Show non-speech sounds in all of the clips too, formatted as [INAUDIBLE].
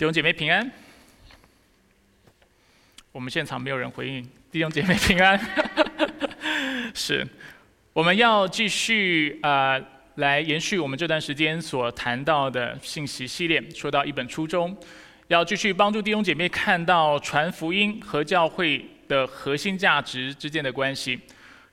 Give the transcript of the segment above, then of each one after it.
弟兄姐妹平安。我们现场没有人回应，弟兄姐妹平安。[LAUGHS] 是，我们要继续啊，来延续我们这段时间所谈到的信息系列，说到一本初衷，要继续帮助弟兄姐妹看到传福音和教会的核心价值之间的关系。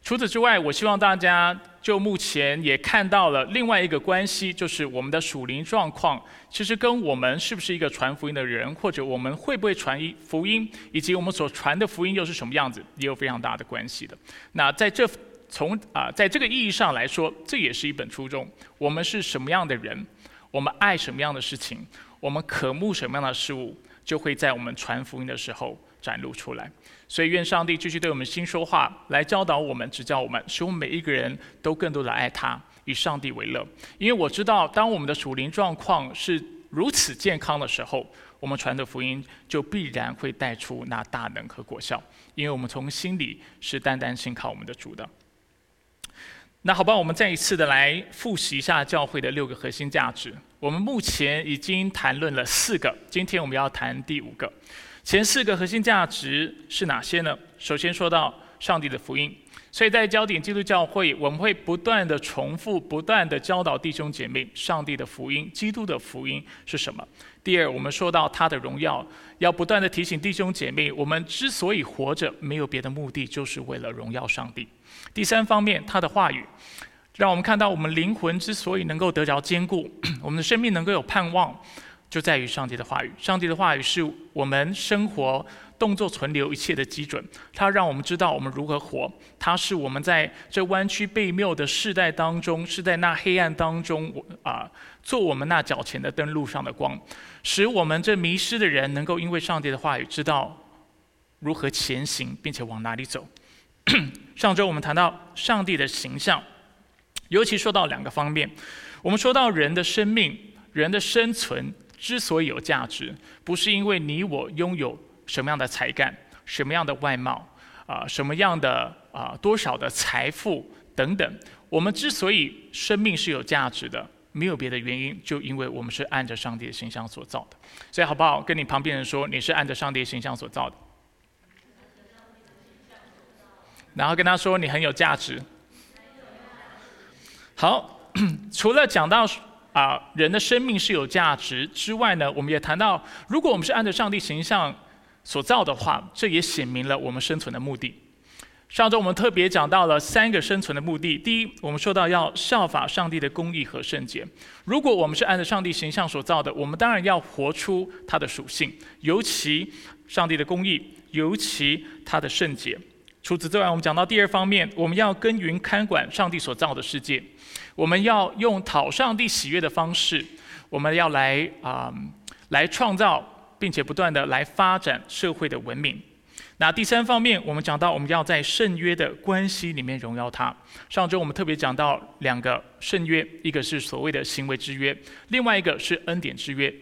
除此之外，我希望大家就目前也看到了另外一个关系，就是我们的属灵状况，其实跟我们是不是一个传福音的人，或者我们会不会传一福音，以及我们所传的福音又是什么样子，也有非常大的关系的。那在这从啊，在这个意义上来说，这也是一本初衷。我们是什么样的人，我们爱什么样的事情，我们渴慕什么样的事物，就会在我们传福音的时候展露出来。所以，愿上帝继续对我们心说话，来教导我们、指教我们，使我们每一个人都更多的爱他，以上帝为乐。因为我知道，当我们的属灵状况是如此健康的时候，我们传的福音就必然会带出那大能和果效。因为我们从心里是单单信靠我们的主的。那好吧，我们再一次的来复习一下教会的六个核心价值。我们目前已经谈论了四个，今天我们要谈第五个。前四个核心价值是哪些呢？首先说到上帝的福音，所以在焦点基督教会，我们会不断的重复、不断的教导弟兄姐妹，上帝的福音、基督的福音是什么。第二，我们说到他的荣耀，要不断的提醒弟兄姐妹，我们之所以活着，没有别的目的，就是为了荣耀上帝。第三方面，他的话语，让我们看到我们灵魂之所以能够得着坚固，[CLEARS THROAT] 我们的生命能够有盼望。就在于上帝的话语。上帝的话语是我们生活、动作、存留一切的基准。它让我们知道我们如何活。它是我们在这弯曲背谬的世代当中，是在那黑暗当中，啊，做我们那脚前的灯路上的光，使我们这迷失的人能够因为上帝的话语知道如何前行，并且往哪里走。上周我们谈到上帝的形象，尤其说到两个方面。我们说到人的生命、人的生存。之所以有价值，不是因为你我拥有什么样的才干、什么样的外貌、啊什么样的啊多少的财富等等。我们之所以生命是有价值的，没有别的原因，就因为我们是按着上帝的形象所造的。所以好不好？跟你旁边人说，你是按着上帝的形象所造的。然后跟他说，你很有价值。好，[CLEARS THROAT] 除了讲到。啊，人的生命是有价值之外呢，我们也谈到，如果我们是按照上帝形象所造的话，这也显明了我们生存的目的。上周我们特别讲到了三个生存的目的：第一，我们说到要效法上帝的公义和圣洁。如果我们是按照上帝形象所造的，我们当然要活出它的属性，尤其上帝的公义，尤其它的圣洁。除此之外，我们讲到第二方面，我们要耕耘看管上帝所造的世界。我们要用讨上帝喜悦的方式，我们要来啊，来创造，并且不断的来发展社会的文明。那第三方面，我们讲到我们要在圣约的关系里面荣耀他。上周我们特别讲到两个圣约，一个是所谓的行为之约，另外一个是恩典之约。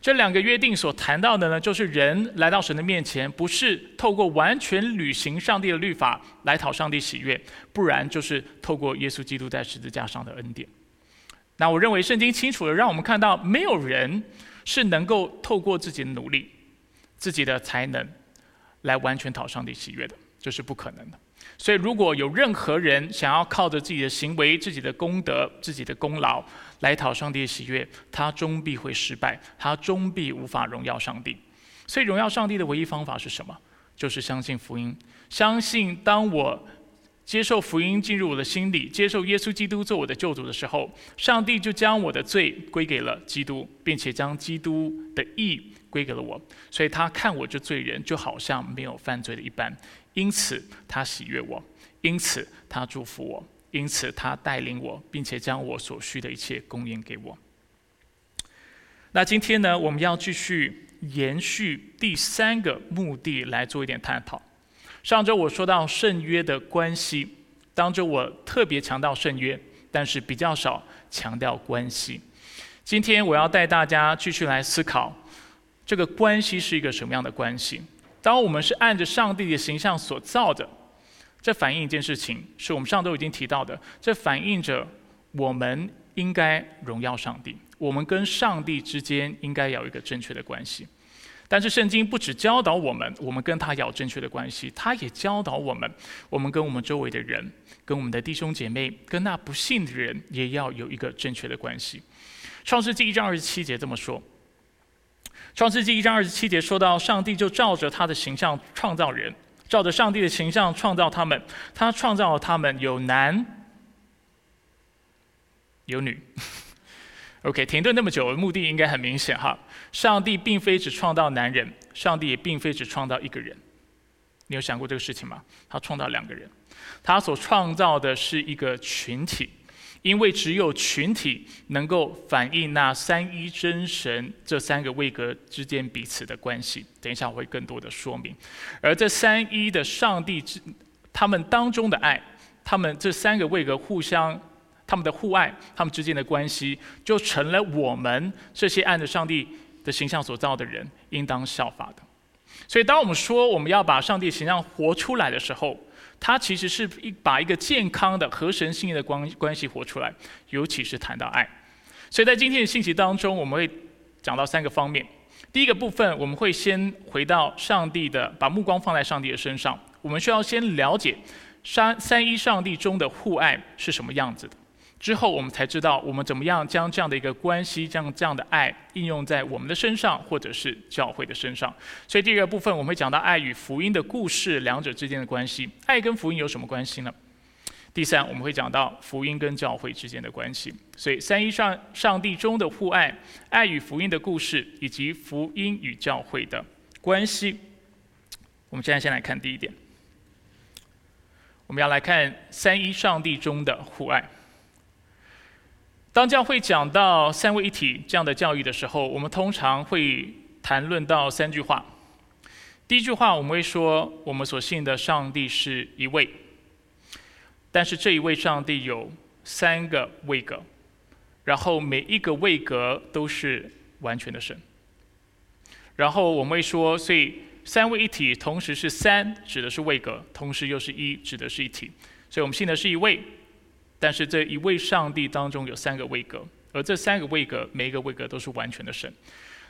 这两个约定所谈到的呢，就是人来到神的面前，不是透过完全履行上帝的律法来讨上帝喜悦，不然就是透过耶稣基督在十字架上的恩典。那我认为圣经清楚的让我们看到，没有人是能够透过自己的努力、自己的才能来完全讨上帝喜悦的，这是不可能的。所以，如果有任何人想要靠着自己的行为、自己的功德、自己的功劳来讨上帝的喜悦，他终必会失败，他终必无法荣耀上帝。所以，荣耀上帝的唯一方法是什么？就是相信福音，相信当我接受福音进入我的心里，接受耶稣基督做我的救主的时候，上帝就将我的罪归给了基督，并且将基督的义归给了我。所以他看我这罪人，就好像没有犯罪的一般。因此，他喜悦我；因此，他祝福我；因此，他带领我，并且将我所需的一切供应给我。那今天呢，我们要继续延续第三个目的来做一点探讨。上周我说到圣约的关系，当中我特别强调圣约，但是比较少强调关系。今天我要带大家继续来思考，这个关系是一个什么样的关系。当我们是按着上帝的形象所造的，这反映一件事情，是我们上周已经提到的，这反映着我们应该荣耀上帝，我们跟上帝之间应该有一个正确的关系。但是圣经不只教导我们，我们跟他有正确的关系，他也教导我们，我们跟我们周围的人、跟我们的弟兄姐妹、跟那不信的人，也要有一个正确的关系。创世纪一章二十七节这么说。创世纪一章二十七节说到，上帝就照着他的形象创造人，照着上帝的形象创造他们，他创造了他们有男有女。[LAUGHS] OK，停顿那么久，目的应该很明显哈。上帝并非只创造男人，上帝也并非只创造一个人。你有想过这个事情吗？他创造两个人，他所创造的是一个群体，因为只有群体能够反映那三一真神这三个位格之间彼此的关系。等一下我会更多的说明。而这三一的上帝之他们当中的爱，他们这三个位格互相他们的互爱，他们之间的关系，就成了我们这些按着上帝。的形象所造的人，应当效法的。所以，当我们说我们要把上帝形象活出来的时候，它其实是一把一个健康的和神性的关关系活出来，尤其是谈到爱。所以在今天的信息当中，我们会讲到三个方面。第一个部分，我们会先回到上帝的，把目光放在上帝的身上。我们需要先了解三三一上帝中的互爱是什么样子的。之后，我们才知道我们怎么样将这样的一个关系，将这样的爱应用在我们的身上，或者是教会的身上。所以，第二个部分我们会讲到爱与福音的故事，两者之间的关系。爱跟福音有什么关系呢？第三，我们会讲到福音跟教会之间的关系。所以，三一上上帝中的互爱、爱与福音的故事，以及福音与教会的关系。我们现在先来看第一点，我们要来看三一上帝中的互爱。当教会讲到三位一体这样的教育的时候，我们通常会谈论到三句话。第一句话，我们会说，我们所信的上帝是一位，但是这一位上帝有三个位格，然后每一个位格都是完全的神。然后我们会说，所以三位一体同时是三，指的是位格，同时又是一，指的是一体。所以我们信的是一位。但是这一位上帝当中有三个位格，而这三个位格每一个位格都是完全的神。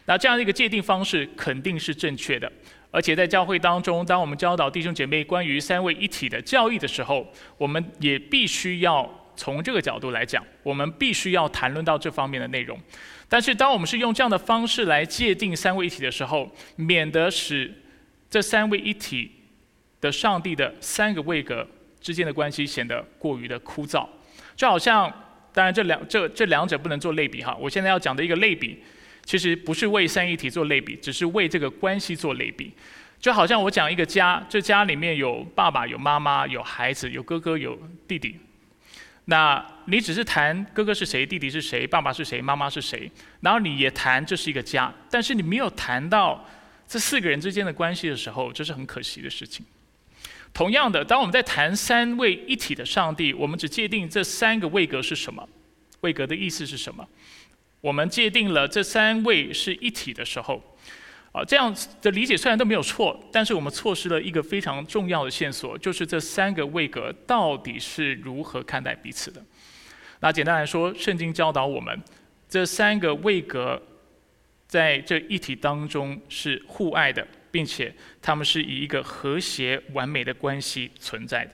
那这样的一个界定方式肯定是正确的，而且在教会当中，当我们教导弟兄姐妹关于三位一体的教义的时候，我们也必须要从这个角度来讲，我们必须要谈论到这方面的内容。但是当我们是用这样的方式来界定三位一体的时候，免得使这三位一体的上帝的三个位格之间的关系显得过于的枯燥。就好像，当然这两这这两者不能做类比哈。我现在要讲的一个类比，其实不是为三一体做类比，只是为这个关系做类比。就好像我讲一个家，这家里面有爸爸、有妈妈、有孩子、有哥哥、有弟弟。那你只是谈哥哥是谁、弟弟是谁、爸爸是谁、妈妈是谁，然后你也谈这是一个家，但是你没有谈到这四个人之间的关系的时候，这是很可惜的事情。同样的，当我们在谈三位一体的上帝，我们只界定这三个位格是什么，位格的意思是什么。我们界定了这三位是一体的时候，啊，这样的理解虽然都没有错，但是我们错失了一个非常重要的线索，就是这三个位格到底是如何看待彼此的。那简单来说，圣经教导我们，这三个位格在这一体当中是互爱的。并且他们是以一个和谐完美的关系存在的。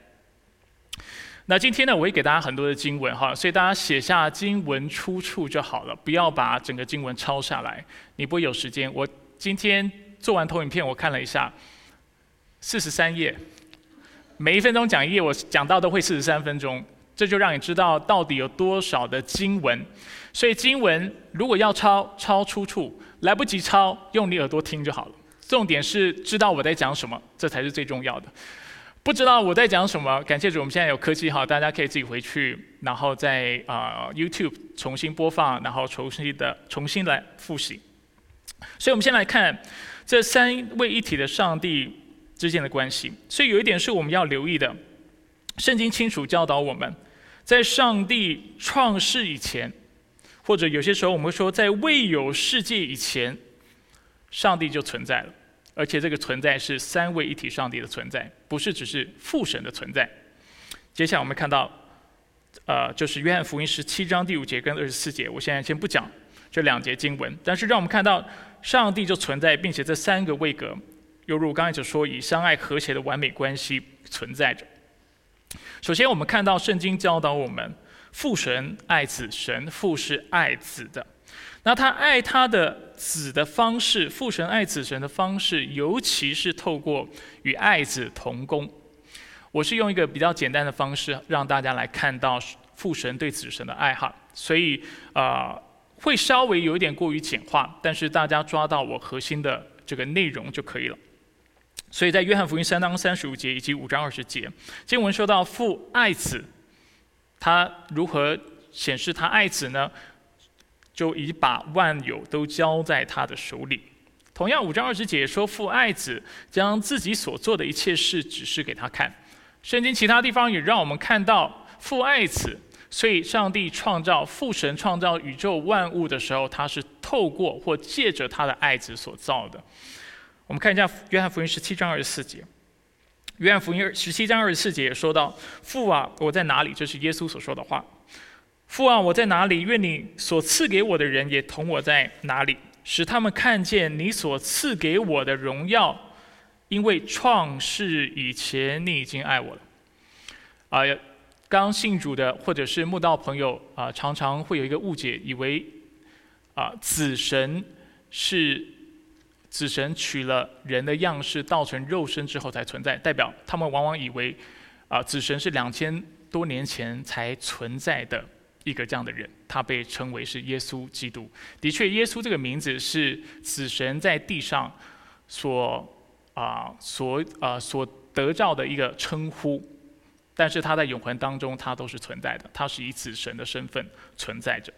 那今天呢，我会给大家很多的经文哈，所以大家写下经文出处就好了，不要把整个经文抄下来，你不会有时间。我今天做完投影片，我看了一下，四十三页，每一分钟讲一页，我讲到都会四十三分钟，这就让你知道到底有多少的经文。所以经文如果要抄，抄出处，来不及抄，用你耳朵听就好了。重点是知道我在讲什么，这才是最重要的。不知道我在讲什么，感谢主，我们现在有科技哈，大家可以自己回去，然后在啊 YouTube 重新播放，然后重新的重新来复习。所以，我们先来看这三位一体的上帝之间的关系。所以，有一点是我们要留意的，圣经清楚教导我们，在上帝创世以前，或者有些时候我们会说，在未有世界以前。上帝就存在了，而且这个存在是三位一体上帝的存在，不是只是父神的存在。接下来我们看到，呃，就是约翰福音十七章第五节跟二十四节。我现在先不讲这两节经文，但是让我们看到上帝就存在，并且这三个位格，犹如我刚才所说，以相爱和谐的完美关系存在着。首先，我们看到圣经教导我们，父神爱子，神父是爱子的。那他爱他的子的方式，父神爱子神的方式，尤其是透过与爱子同工。我是用一个比较简单的方式让大家来看到父神对子神的爱哈，所以啊会稍微有一点过于简化，但是大家抓到我核心的这个内容就可以了。所以在约翰福音三章三十五节以及五章二十节，经文说到父爱子，他如何显示他爱子呢？就已把万有都交在他的手里。同样五章二十节说父爱子，将自己所做的一切事指示给他看。圣经其他地方也让我们看到父爱子，所以上帝创造父神创造宇宙万物的时候，他是透过或借着他的爱子所造的。我们看一下约翰福音十七章二十四节。约翰福音十七章二十四节也说到：“父啊，我在哪里？”这是耶稣所说的话。父啊，我在哪里？愿你所赐给我的人也同我在哪里，使他们看见你所赐给我的荣耀。因为创世以前，你已经爱我了。啊，刚信主的或者是慕道朋友啊，常常会有一个误解，以为啊，子神是子神取了人的样式，造成肉身之后才存在，代表他们往往以为啊，子神是两千多年前才存在的一个这样的人，他被称为是耶稣基督。的确，耶稣这个名字是死神在地上所。啊，所啊所得到的一个称呼，但是他在永恒当中，他都是存在的，他是以死神的身份存在着。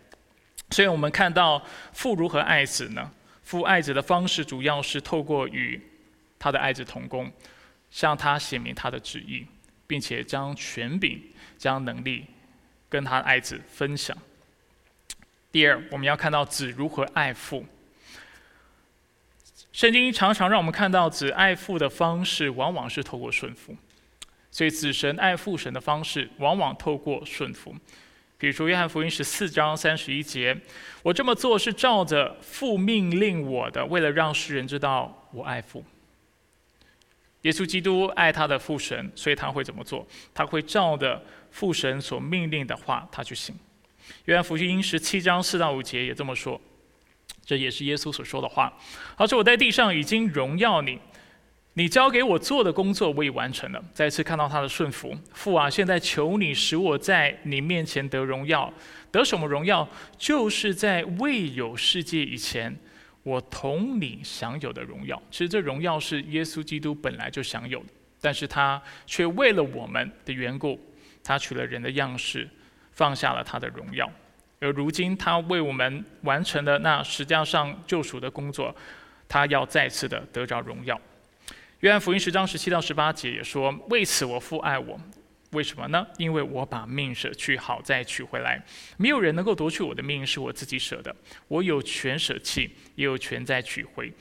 所以我们看到父如何爱子呢？父爱子的方式主要是透过与他的爱子同工，向他显明他的旨意，并且将权柄、将能力跟他的爱子分享。第二，我们要看到子如何爱父。圣经常常让我们看到子爱父的方式，往往是透过顺服。所以子神爱父神的方式，往往透过顺服。比如说约翰福音十四章三十一节：“我这么做是照着父命令我的，为了让世人知道我爱父。”耶稣基督爱他的父神，所以他会怎么做？他会照着父神所命令的话，他去行。约翰福音十七章四到五节也这么说。这也是耶稣所说的话。好，说我在地上已经荣耀你，你交给我做的工作我已完成了。再次看到他的顺服，父啊，现在求你使我在你面前得荣耀，得什么荣耀？就是在未有世界以前，我同你享有的荣耀。其实这荣耀是耶稣基督本来就享有的，但是他却为了我们的缘故，他取了人的样式，放下了他的荣耀。而如今，他为我们完成了那实际上救赎的工作，他要再次的得着荣耀。约翰福音十章十七到十八节也说：“为此我父爱我，为什么呢？因为我把命舍去，好再取回来。没有人能够夺去我的命，是我自己舍的。我有权舍弃，也有权再取回。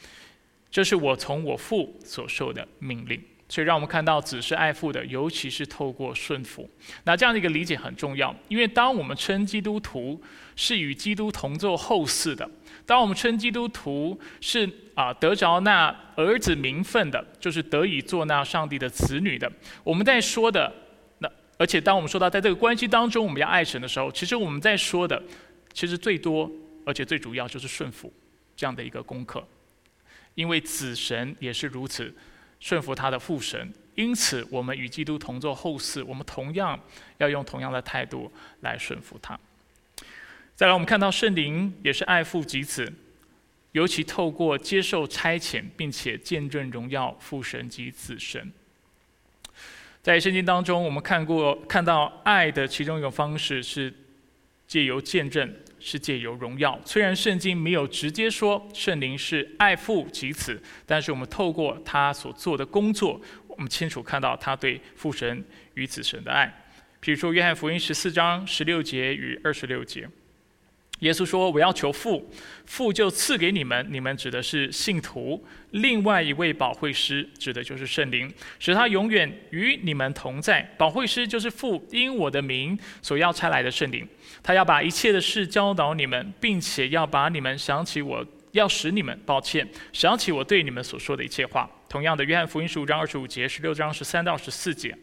这是我从我父所受的命令。”所以，让我们看到子是爱父的，尤其是透过顺服。那这样的一个理解很重要，因为当我们称基督徒是与基督同做后嗣的，当我们称基督徒是啊得着那儿子名分的，就是得以做那上帝的子女的，我们在说的那，而且当我们说到在这个关系当中我们要爱神的时候，其实我们在说的，其实最多而且最主要就是顺服这样的一个功课，因为子神也是如此。顺服他的父神，因此我们与基督同作后嗣，我们同样要用同样的态度来顺服他。再来，我们看到圣灵也是爱父及子，尤其透过接受差遣，并且见证荣耀父神及子神。在圣经当中，我们看过看到爱的其中一个方式是借由见证。世界有荣耀。虽然圣经没有直接说圣灵是爱父及子，但是我们透过他所做的工作，我们清楚看到他对父神与子神的爱。比如说约翰福音十四章十六节与二十六节，耶稣说：“我要求父，父就赐给你们。你们指的是信徒。另外一位保惠师，指的就是圣灵，使他永远与你们同在。保惠师就是父因我的名所要差来的圣灵。他要把一切的事教导你们，并且要把你们想起我，要使你们抱歉，想起我对你们所说的一切话。同样的，约翰福音十五章二十五节，十六章十三到十四节。”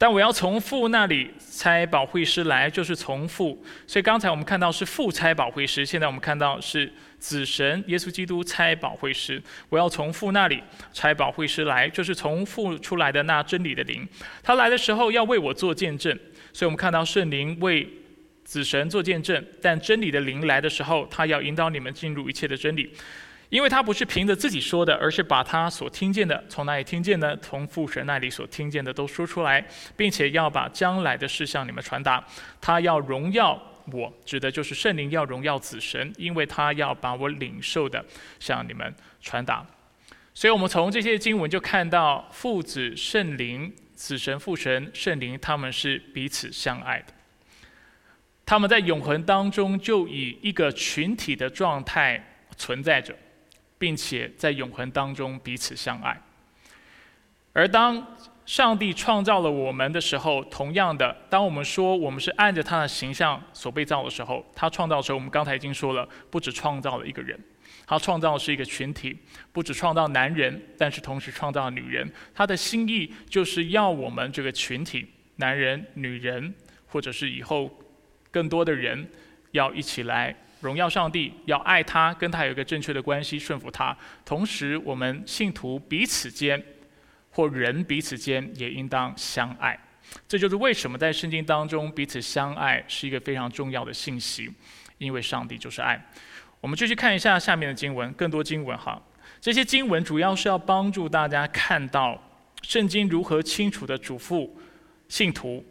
但我要从父那里差保惠师来，就是从父。所以刚才我们看到是父差保惠师，现在我们看到是子神耶稣基督差保惠师。我要从父那里差保惠师来，就是从父出来的那真理的灵。他来的时候要为我做见证。所以我们看到圣灵为子神做见证，但真理的灵来的时候，他要引导你们进入一切的真理。因为他不是凭着自己说的，而是把他所听见的从哪里听见的，从父神那里所听见的都说出来，并且要把将来的事向你们传达。他要荣耀我，指的就是圣灵要荣耀子神，因为他要把我领受的向你们传达。所以我们从这些经文就看到父子圣灵、子神父神圣灵，他们是彼此相爱的。他们在永恒当中就以一个群体的状态存在着。并且在永恒当中彼此相爱。而当上帝创造了我们的时候，同样的，当我们说我们是按着他的形象所被造的时候，他创造的时候，我们刚才已经说了，不止创造了一个人，他创造的是一个群体，不止创造男人，但是同时创造女人。他的心意就是要我们这个群体，男人、女人，或者是以后更多的人，要一起来。荣耀上帝，要爱他，跟他有一个正确的关系，顺服他。同时，我们信徒彼此间，或人彼此间，也应当相爱。这就是为什么在圣经当中，彼此相爱是一个非常重要的信息，因为上帝就是爱。我们继续看一下下面的经文，更多经文哈。这些经文主要是要帮助大家看到圣经如何清楚的嘱咐信徒，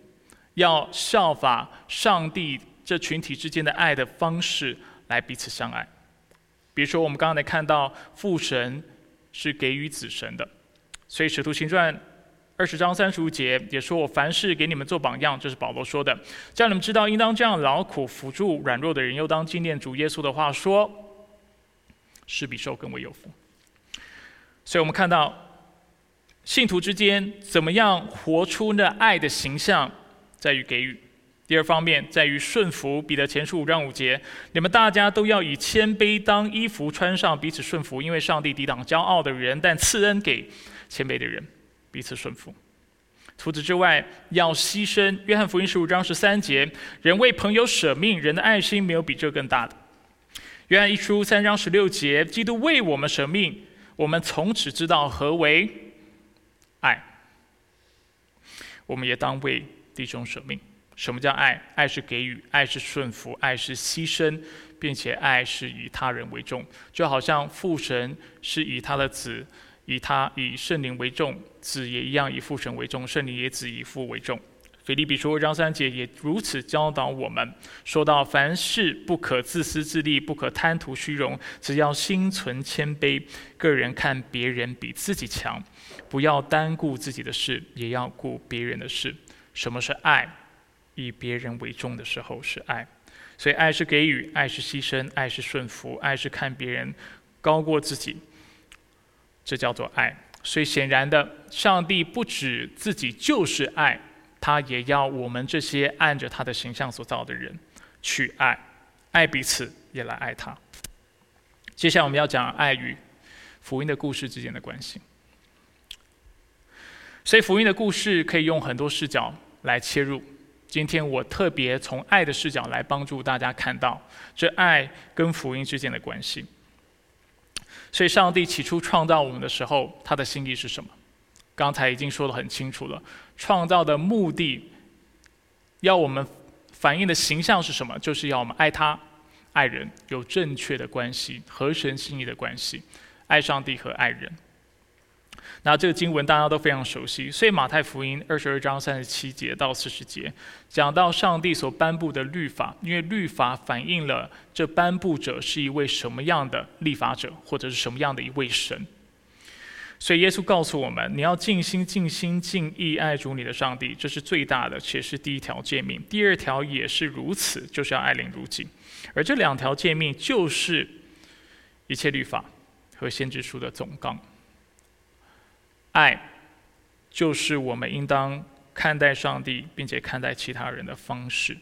要效法上帝。这群体之间的爱的方式来彼此相爱，比如说我们刚才看到父神是给予子神的，所以使徒行传二十章三十五节也说我凡事给你们做榜样，这是保罗说的，叫你们知道应当这样劳苦辅助软弱的人，又当纪念主耶稣的话说，是比受更为有福。所以我们看到信徒之间怎么样活出那爱的形象，在于给予。第二方面在于顺服，彼得前书五章五节，你们大家都要以谦卑当衣服穿上，彼此顺服，因为上帝抵挡骄傲的人，但赐恩给谦卑的人，彼此顺服。除此之外，要牺牲。约翰福音十五章十三节，人为朋友舍命，人的爱心没有比这更大的。约翰一书三章十六节，基督为我们舍命，我们从此知道何为爱，我们也当为弟兄舍命。什么叫爱？爱是给予，爱是顺服，爱是牺牲，并且爱是以他人为重。就好像父神是以他的子，以他以圣灵为重，子也一样以父神为重，圣灵也子以父为重。腓立比书张三姐也如此教导我们，说到凡事不可自私自利，不可贪图虚荣，只要心存谦卑，个人看别人比自己强，不要单顾自己的事，也要顾别人的事。什么是爱？以别人为重的时候是爱，所以爱是给予，爱是牺牲，爱是顺服，爱是看别人高过自己，这叫做爱。所以显然的，上帝不止自己就是爱，他也要我们这些按着他的形象所造的人去爱，爱彼此，也来爱他。接下来我们要讲爱与福音的故事之间的关系。所以福音的故事可以用很多视角来切入。今天我特别从爱的视角来帮助大家看到这爱跟福音之间的关系。所以，上帝起初创造我们的时候，他的心意是什么？刚才已经说得很清楚了。创造的目的，要我们反映的形象是什么？就是要我们爱他、爱人，有正确的关系，合神心意的关系，爱上帝和爱人。那这个经文大家都非常熟悉，所以马太福音二十二章三十七节到四十节讲到上帝所颁布的律法，因为律法反映了这颁布者是一位什么样的立法者，或者是什么样的一位神。所以耶稣告诉我们，你要尽心、尽心、尽意爱主你的上帝，这是最大的，且是第一条诫命。第二条也是如此，就是要爱邻如己。而这两条诫命就是一切律法和先知书的总纲。爱就是我们应当看待上帝，并且看待其他人的方式。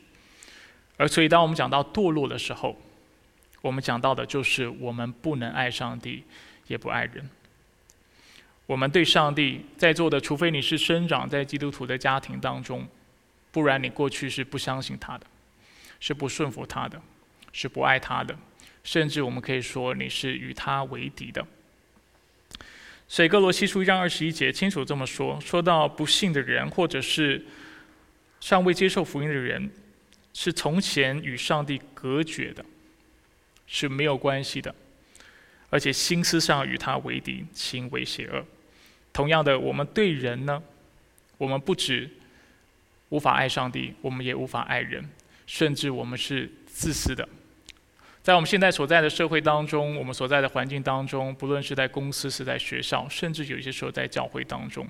而所以，当我们讲到堕落的时候，我们讲到的就是我们不能爱上帝，也不爱人。我们对上帝在座的，除非你是生长在基督徒的家庭当中，不然你过去是不相信他的，是不顺服他的，是不爱他的，甚至我们可以说你是与他为敌的。所以哥罗西书一章二十一节清楚这么说：说到不信的人，或者是尚未接受福音的人，是从前与上帝隔绝的，是没有关系的，而且心思上与他为敌，行为邪恶。同样的，我们对人呢，我们不止无法爱上帝，我们也无法爱人，甚至我们是自私的。在我们现在所在的社会当中，我们所在的环境当中，不论是在公司、是在学校，甚至有些时候在教会当中，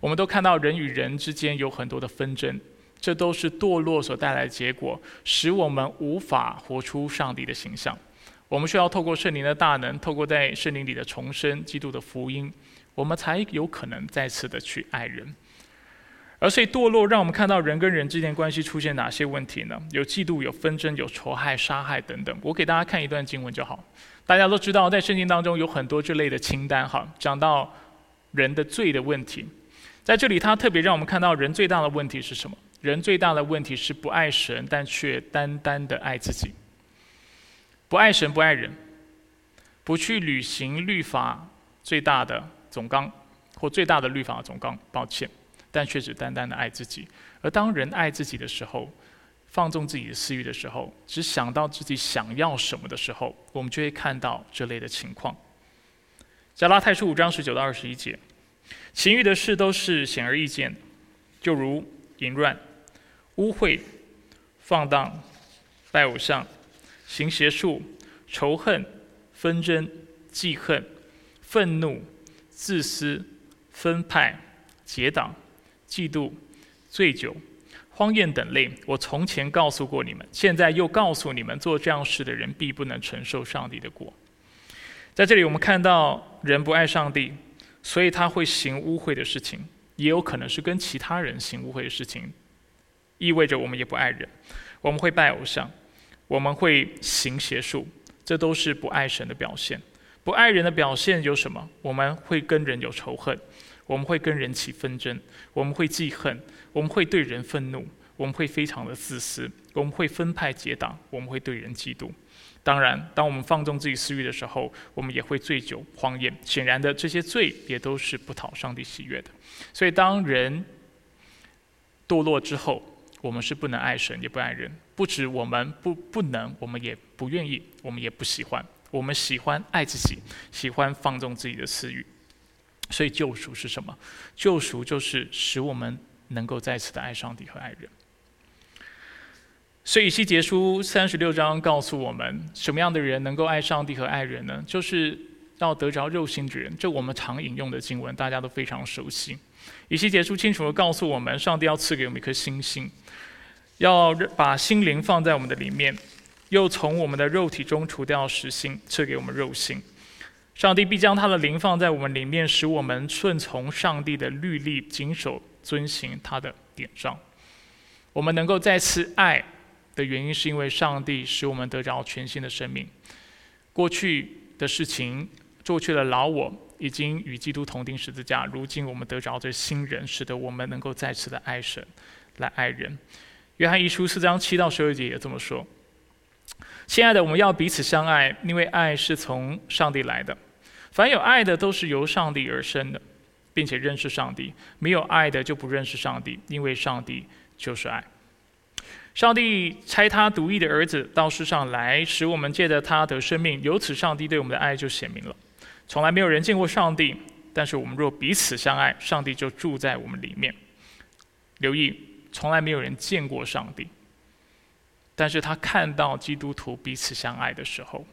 我们都看到人与人之间有很多的纷争，这都是堕落所带来的结果，使我们无法活出上帝的形象。我们需要透过圣灵的大能，透过在圣灵里的重生、基督的福音。我们才有可能再次的去爱人，而所以堕落让我们看到人跟人之间关系出现哪些问题呢？有嫉妒、有纷争、有仇害、杀害等等。我给大家看一段经文就好。大家都知道，在圣经当中有很多这类的清单，哈，讲到人的罪的问题。在这里，他特别让我们看到人最大的问题是什么？人最大的问题是不爱神，但却单单的爱自己。不爱神，不爱人，不去履行律法最大的。总纲或最大的律法总纲，抱歉，但却只单单的爱自己。而当人爱自己的时候，放纵自己的私欲的时候，只想到自己想要什么的时候，我们就会看到这类的情况。加拉太书五章十九到二十一节，情欲的事都是显而易见，就如淫乱、污秽、放荡、拜偶像、行邪术、仇恨、纷争、记恨、愤怒。自私、分派、结党、嫉妒、醉酒、荒宴等类，我从前告诉过你们，现在又告诉你们：做这样事的人，必不能承受上帝的国。在这里，我们看到人不爱上帝，所以他会行污秽的事情，也有可能是跟其他人行污秽的事情，意味着我们也不爱人，我们会拜偶像，我们会行邪术，这都是不爱神的表现。不爱人的表现有什么？我们会跟人有仇恨，我们会跟人起纷争，我们会记恨，我们会对人愤怒，我们会非常的自私，我们会分派结党，我们会对人嫉妒。当然，当我们放纵自己私欲的时候，我们也会醉酒荒宴。显然的，这些罪也都是不讨上帝喜悦的。所以，当人堕落之后，我们是不能爱神，也不爱人。不止我们不不能，我们也不愿意，我们也不喜欢。我们喜欢爱自己，喜欢放纵自己的私欲，所以救赎是什么？救赎就是使我们能够再次的爱上帝和爱人。所以以西结书三十六章告诉我们，什么样的人能够爱上帝和爱人呢？就是要得着肉心之人。这我们常引用的经文，大家都非常熟悉。以西结书清楚的告诉我们，上帝要赐给我们一颗新心，要把心灵放在我们的里面。又从我们的肉体中除掉实心，赐给我们肉心。上帝必将他的灵放在我们里面，使我们顺从上帝的律例，谨守遵行他的典章。我们能够再次爱的原因，是因为上帝使我们得着全新的生命。过去的事情，过去的老我已经与基督同钉十字架。如今我们得着这新人，使得我们能够再次的爱神，来爱人。约翰一书四章七到十二节也这么说。亲爱的，我们要彼此相爱，因为爱是从上帝来的。凡有爱的，都是由上帝而生的，并且认识上帝；没有爱的，就不认识上帝，因为上帝就是爱。上帝差他独一的儿子到世上来，使我们借着他得生命。由此，上帝对我们的爱就显明了。从来没有人见过上帝，但是我们若彼此相爱，上帝就住在我们里面。留意，从来没有人见过上帝。但是他看到基督徒彼此相爱的时候，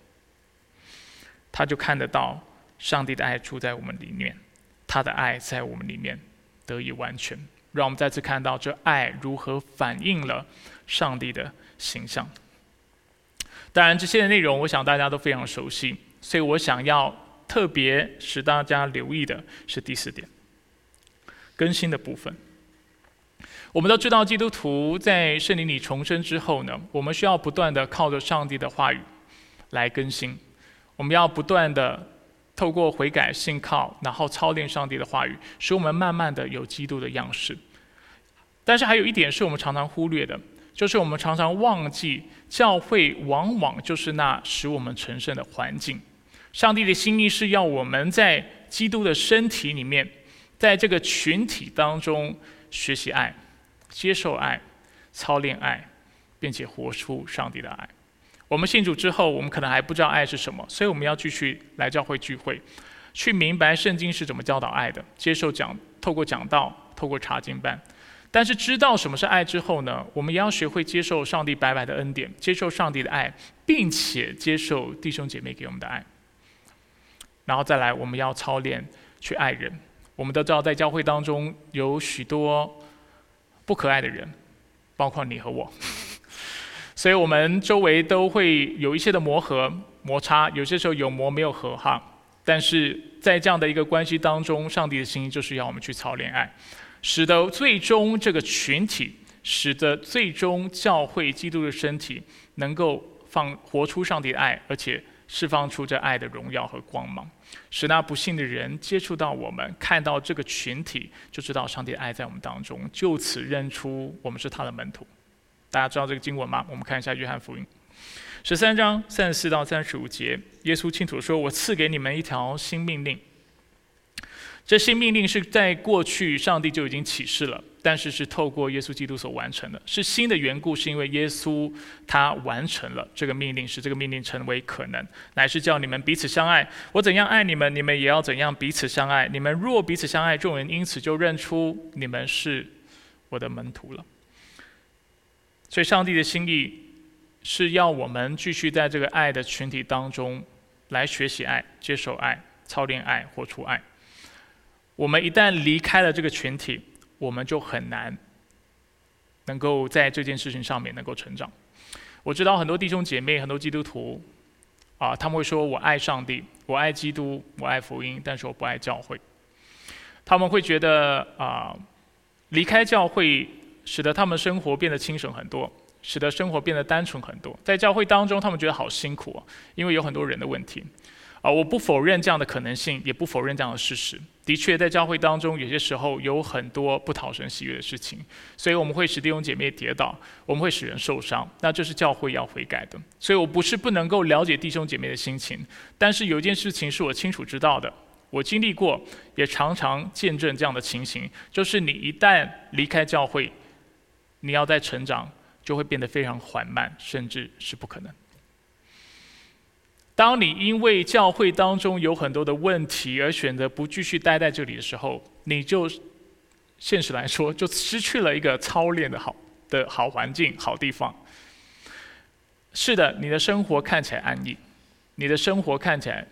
他就看得到上帝的爱住在我们里面，他的爱在我们里面得以完全。让我们再次看到这爱如何反映了上帝的形象。当然，这些的内容我想大家都非常熟悉，所以我想要特别使大家留意的是第四点：更新的部分。我们都知道，基督徒在圣灵里重生之后呢，我们需要不断的靠着上帝的话语来更新。我们要不断的透过悔改、信靠，然后操练上帝的话语，使我们慢慢的有基督的样式。但是还有一点是我们常常忽略的，就是我们常常忘记，教会往往就是那使我们成圣的环境。上帝的心意是要我们在基督的身体里面，在这个群体当中学习爱。接受爱，操练爱，并且活出上帝的爱。我们信主之后，我们可能还不知道爱是什么，所以我们要继续来教会聚会，去明白圣经是怎么教导爱的。接受讲，透过讲道，透过查经班。但是知道什么是爱之后呢，我们也要学会接受上帝白白的恩典，接受上帝的爱，并且接受弟兄姐妹给我们的爱。然后再来，我们要操练去爱人。我们都知道，在教会当中有许多。不可爱的人，包括你和我，所以我们周围都会有一些的磨合、摩擦，有些时候有磨没有合哈。但是在这样的一个关系当中，上帝的心就是要我们去操练爱，使得最终这个群体，使得最终教会基督的身体能够放活出上帝的爱，而且释放出这爱的荣耀和光芒。使那不幸的人接触到我们，看到这个群体，就知道上帝的爱在我们当中，就此认出我们是他的门徒。大家知道这个经文吗？我们看一下约翰福音十三章三十四到三十五节，耶稣清楚说：“我赐给你们一条新命令。”这新命令是在过去上帝就已经启示了，但是是透过耶稣基督所完成的。是新的缘故，是因为耶稣他完成了这个命令，使这个命令成为可能，乃是叫你们彼此相爱。我怎样爱你们，你们也要怎样彼此相爱。你们若彼此相爱，众人因此就认出你们是我的门徒了。所以，上帝的心意是要我们继续在这个爱的群体当中来学习爱、接受爱、操练爱、活出爱。我们一旦离开了这个群体，我们就很难能够在这件事情上面能够成长。我知道很多弟兄姐妹、很多基督徒啊，他们会说：“我爱上帝，我爱基督，我爱福音，但是我不爱教会。”他们会觉得啊，离开教会使得他们生活变得轻省很多，使得生活变得单纯很多。在教会当中，他们觉得好辛苦，因为有很多人的问题。啊，我不否认这样的可能性，也不否认这样的事实。的确，在教会当中，有些时候有很多不讨神喜悦的事情，所以我们会使弟兄姐妹跌倒，我们会使人受伤。那这是教会要悔改的。所以我不是不能够了解弟兄姐妹的心情，但是有一件事情是我清楚知道的，我经历过，也常常见证这样的情形，就是你一旦离开教会，你要在成长就会变得非常缓慢，甚至是不可能。当你因为教会当中有很多的问题而选择不继续待在这里的时候，你就现实来说就失去了一个操练的好的好环境、好地方。是的，你的生活看起来安逸，你的生活看起来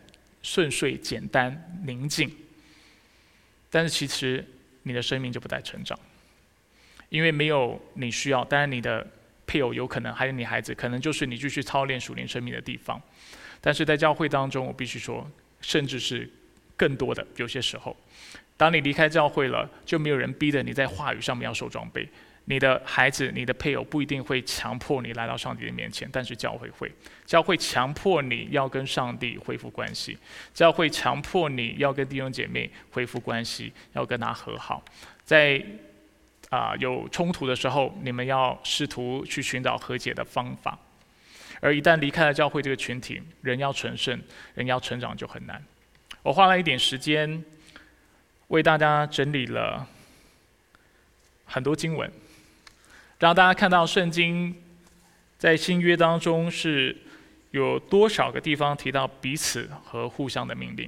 顺遂、简单、宁静，但是其实你的生命就不再成长，因为没有你需要。当然，你的配偶有可能，还有你孩子，可能就是你继续操练属灵生命的地方。但是在教会当中，我必须说，甚至是更多的有些时候，当你离开教会了，就没有人逼着你在话语上面要受装备。你的孩子、你的配偶不一定会强迫你来到上帝的面前，但是教会会，教会强迫你要跟上帝恢复关系，教会强迫你要跟弟兄姐妹恢复关系，要跟他和好。在啊有冲突的时候，你们要试图去寻找和解的方法。而一旦离开了教会这个群体，人要成圣，人要成长就很难。我花了一点时间，为大家整理了很多经文，让大家看到圣经在新约当中是有多少个地方提到彼此和互相的命令。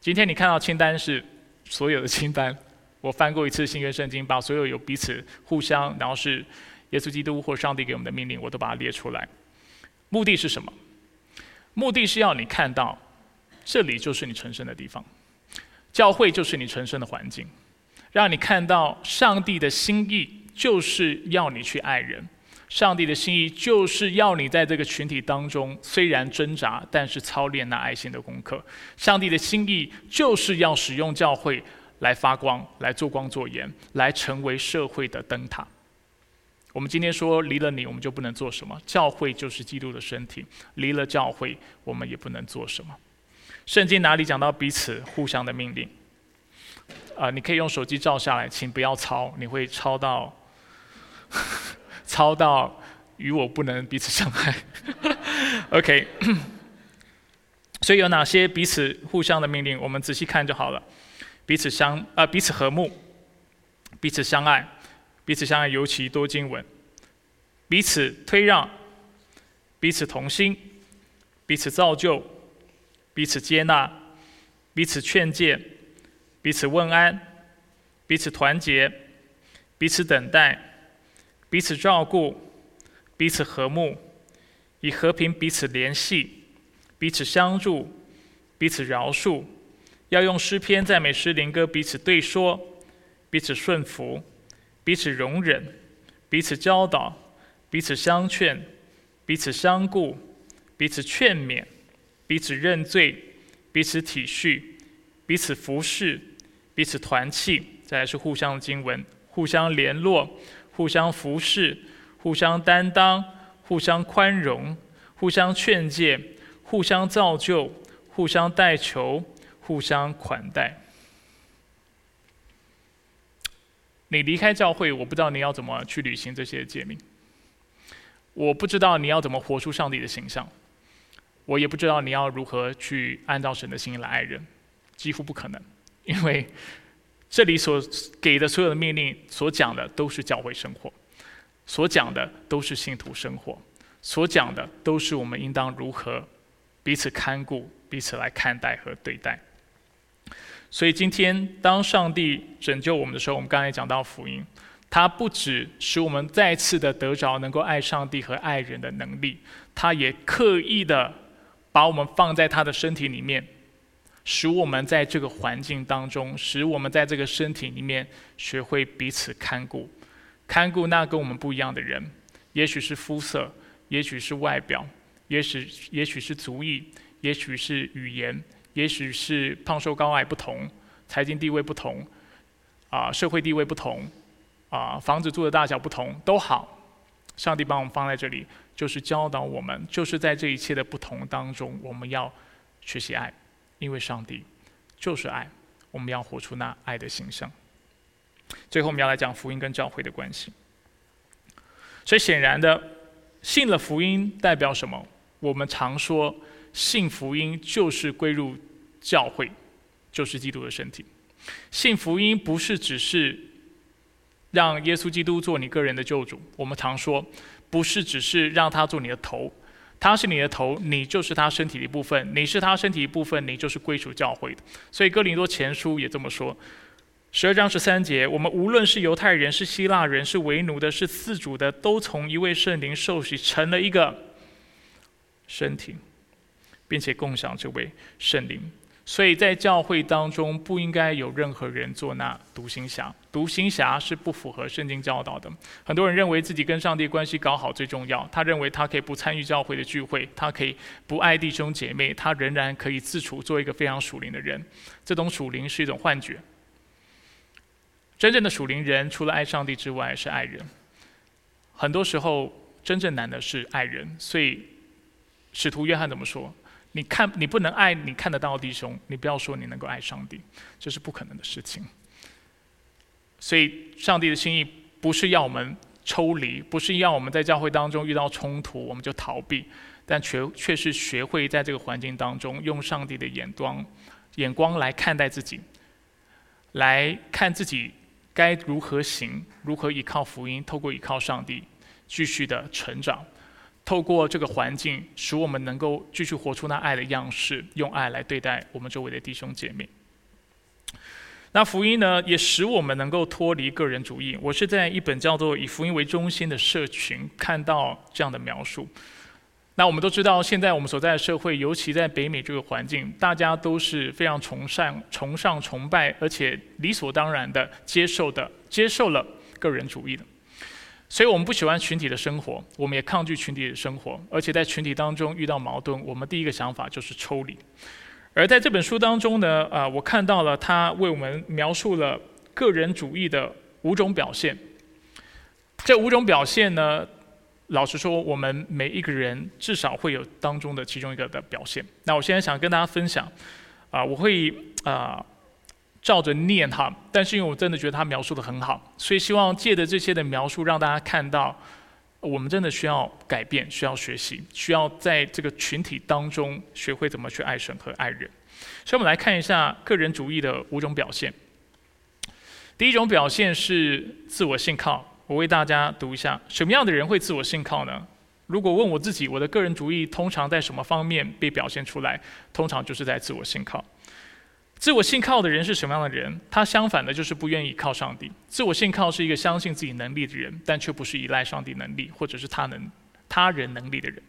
今天你看到清单是所有的清单，我翻过一次新约圣经，把所有有彼此、互相，然后是耶稣基督或上帝给我们的命令，我都把它列出来。目的是什么？目的是要你看到，这里就是你成圣的地方，教会就是你存身的环境，让你看到上帝的心意，就是要你去爱人。上帝的心意就是要你在这个群体当中，虽然挣扎，但是操练那爱心的功课。上帝的心意就是要使用教会来发光，来做光做盐，来成为社会的灯塔。我们今天说离了你，我们就不能做什么。教会就是基督的身体，离了教会，我们也不能做什么。圣经哪里讲到彼此互相的命令？啊，你可以用手机照下来，请不要抄，你会抄到。[LAUGHS] 抄到与我不能彼此伤害。[LAUGHS] OK，所以有哪些彼此互相的命令？我们仔细看就好了。彼此相啊，彼此和睦，彼此相爱，彼此相爱尤其多经文。彼此推让，彼此同心，彼此造就，彼此接纳，彼此劝诫，彼此问安，彼此团结，彼此等待。彼此照顾，彼此和睦，以和平彼此联系，彼此相助，彼此饶恕。要用诗篇、赞美诗、灵歌彼此对说，彼此顺服，彼此容忍，彼此教导，彼此相劝，彼此相顾，彼此劝勉，彼此认罪，彼此体恤，彼此服侍，彼此团契。再来是互相的经文，互相联络。互相服侍，互相担当，互相宽容，互相劝诫，互相造就，互相代求，互相款待。你离开教会，我不知道你要怎么去履行这些诫命。我不知道你要怎么活出上帝的形象，我也不知道你要如何去按照神的心来爱人，几乎不可能，因为。这里所给的所有的命令，所讲的都是教会生活，所讲的都是信徒生活，所讲的都是我们应当如何彼此看顾、彼此来看待和对待。所以今天，当上帝拯救我们的时候，我们刚才讲到福音，它不只使我们再次的得着能够爱上帝和爱人的能力，它也刻意的把我们放在他的身体里面。使我们在这个环境当中，使我们在这个身体里面学会彼此看顾，看顾那跟我们不一样的人，也许是肤色，也许是外表，也许也许是族裔，也许是语言，也许是胖瘦高矮不同，财经地位不同，啊，社会地位不同，啊，房子住的大小不同都好，上帝把我们放在这里，就是教导我们，就是在这一切的不同当中，我们要学习爱。因为上帝就是爱，我们要活出那爱的形象。最后，我们要来讲福音跟教会的关系。所以，显然的，信了福音代表什么？我们常说，信福音就是归入教会，就是基督的身体。信福音不是只是让耶稣基督做你个人的救主，我们常说，不是只是让他做你的头。他是你的头，你就是他身体的一部分。你是他身体一部分，你就是归属教会的。所以哥林多前书也这么说，十二章十三节：我们无论是犹太人，是希腊人，是为奴的，是自主的，都从一位圣灵受洗，成了一个身体，并且共享这位圣灵。所以在教会当中，不应该有任何人做那独行侠。独行侠是不符合圣经教导的。很多人认为自己跟上帝关系搞好最重要，他认为他可以不参与教会的聚会，他可以不爱弟兄姐妹，他仍然可以自处做一个非常属灵的人。这种属灵是一种幻觉。真正的属灵人，除了爱上帝之外，是爱人。很多时候，真正难的是爱人。所以，使徒约翰怎么说？你看，你不能爱你看得到弟兄，你不要说你能够爱上帝，这是不可能的事情。所以，上帝的心意不是要我们抽离，不是要我们在教会当中遇到冲突我们就逃避，但却却是学会在这个环境当中用上帝的眼光眼光来看待自己，来看自己该如何行，如何依靠福音，透过依靠上帝继续的成长。透过这个环境，使我们能够继续活出那爱的样式，用爱来对待我们周围的弟兄姐妹。那福音呢，也使我们能够脱离个人主义。我是在一本叫做《以福音为中心》的社群看到这样的描述。那我们都知道，现在我们所在的社会，尤其在北美这个环境，大家都是非常崇尚、崇尚、崇拜，而且理所当然的接受的，接受了个人主义的。所以我们不喜欢群体的生活，我们也抗拒群体的生活，而且在群体当中遇到矛盾，我们第一个想法就是抽离。而在这本书当中呢，啊，我看到了他为我们描述了个人主义的五种表现。这五种表现呢？老实说，我们每一个人至少会有当中的其中一个的表现。那我现在想跟大家分享，啊，我会啊照着念哈，但是因为我真的觉得他描述的很好，所以希望借着这些的描述，让大家看到我们真的需要改变，需要学习，需要在这个群体当中学会怎么去爱神和爱人。所以，我们来看一下个人主义的五种表现。第一种表现是自我信靠。我为大家读一下：什么样的人会自我信靠呢？如果问我自己，我的个人主义通常在什么方面被表现出来？通常就是在自我信靠。自我信靠的人是什么样的人？他相反的就是不愿意靠上帝。自我信靠是一个相信自己能力的人，但却不是依赖上帝能力或者是他能他人能力的人。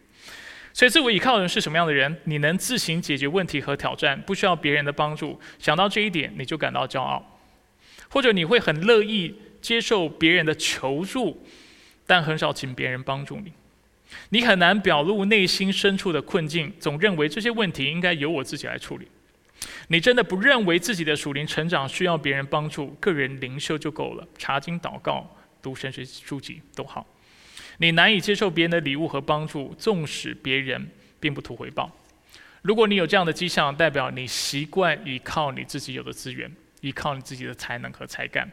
所以，自我依靠的人是什么样的人？你能自行解决问题和挑战，不需要别人的帮助。想到这一点，你就感到骄傲，或者你会很乐意。接受别人的求助，但很少请别人帮助你。你很难表露内心深处的困境，总认为这些问题应该由我自己来处理。你真的不认为自己的属灵成长需要别人帮助，个人灵修就够了，查经、祷告、读神学书籍都好。你难以接受别人的礼物和帮助，纵使别人并不图回报。如果你有这样的迹象，代表你习惯依靠你自己有的资源，依靠你自己的才能和才干。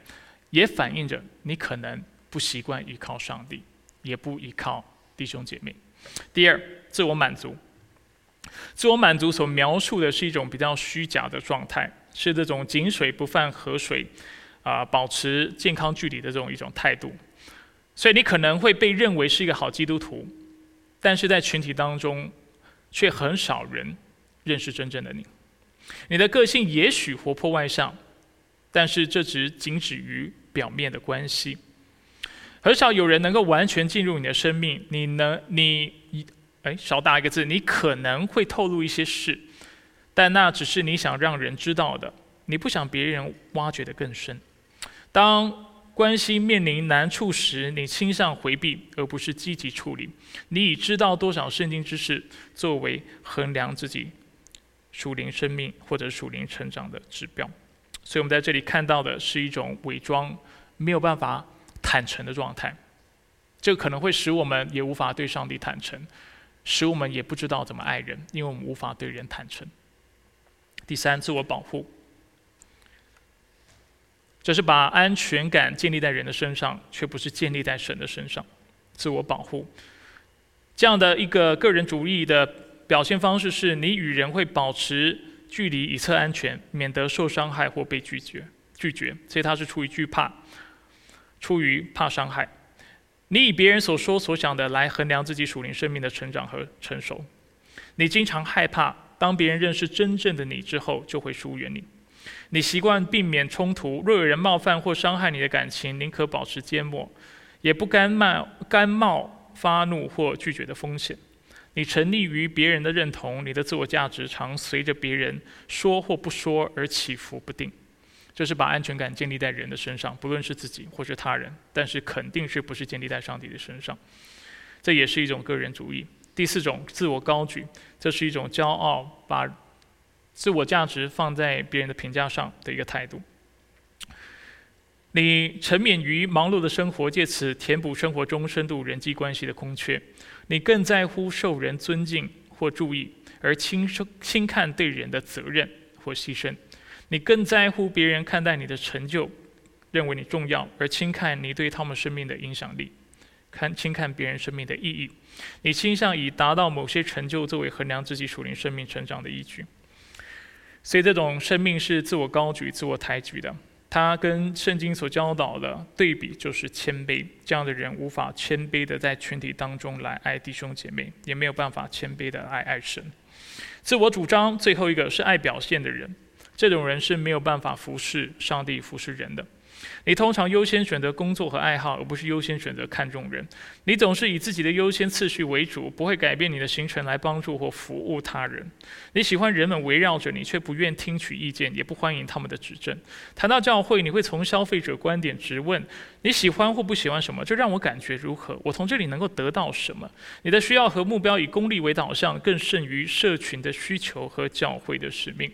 也反映着你可能不习惯依靠上帝，也不依靠弟兄姐妹。第二，自我满足。自我满足所描述的是一种比较虚假的状态，是这种井水不犯河水，啊，保持健康距离的这种一种态度。所以你可能会被认为是一个好基督徒，但是在群体当中，却很少人认识真正的你。你的个性也许活泼外向，但是这只仅止于。表面的关系，很少有人能够完全进入你的生命。你能，你一，哎，少打一个字，你可能会透露一些事，但那只是你想让人知道的，你不想别人挖掘的更深。当关系面临难处时，你倾向回避，而不是积极处理。你以知道多少圣经知识作为衡量自己属灵生命或者属灵成长的指标。所以，我们在这里看到的是一种伪装，没有办法坦诚的状态。这可能会使我们也无法对上帝坦诚，使我们也不知道怎么爱人，因为我们无法对人坦诚。第三，自我保护，这是把安全感建立在人的身上，却不是建立在神的身上。自我保护这样的一个个人主义的表现方式，是你与人会保持。距离以测安全，免得受伤害或被拒绝。拒绝，所以他是出于惧怕，出于怕伤害。你以别人所说所想的来衡量自己属灵生命的成长和成熟。你经常害怕，当别人认识真正的你之后，就会疏远你。你习惯避免冲突，若有人冒犯或伤害你的感情，宁可保持缄默，也不甘冒甘冒发怒或拒绝的风险。你沉溺于别人的认同，你的自我价值常随着别人说或不说而起伏不定。这是把安全感建立在人的身上，不论是自己或是他人，但是肯定是不是建立在上帝的身上。这也是一种个人主义。第四种，自我高举，这是一种骄傲，把自我价值放在别人的评价上的一个态度。你沉湎于忙碌的生活，借此填补生活中深度人际关系的空缺。你更在乎受人尊敬或注意，而轻轻看对人的责任或牺牲；你更在乎别人看待你的成就，认为你重要，而轻看你对他们生命的影响力，看轻看别人生命的意义。你倾向以达到某些成就作为衡量自己属灵生命成长的依据。所以，这种生命是自我高举、自我抬举的。他跟圣经所教导的对比就是谦卑，这样的人无法谦卑的在群体当中来爱弟兄姐妹，也没有办法谦卑的爱爱神。自我主张，最后一个是爱表现的人，这种人是没有办法服侍上帝、服侍人的。你通常优先选择工作和爱好，而不是优先选择看重人。你总是以自己的优先次序为主，不会改变你的行程来帮助或服务他人。你喜欢人们围绕着你，却不愿听取意见，也不欢迎他们的指正。谈到教会，你会从消费者观点直问：你喜欢或不喜欢什么？这让我感觉如何？我从这里能够得到什么？你的需要和目标以功利为导向，更胜于社群的需求和教会的使命。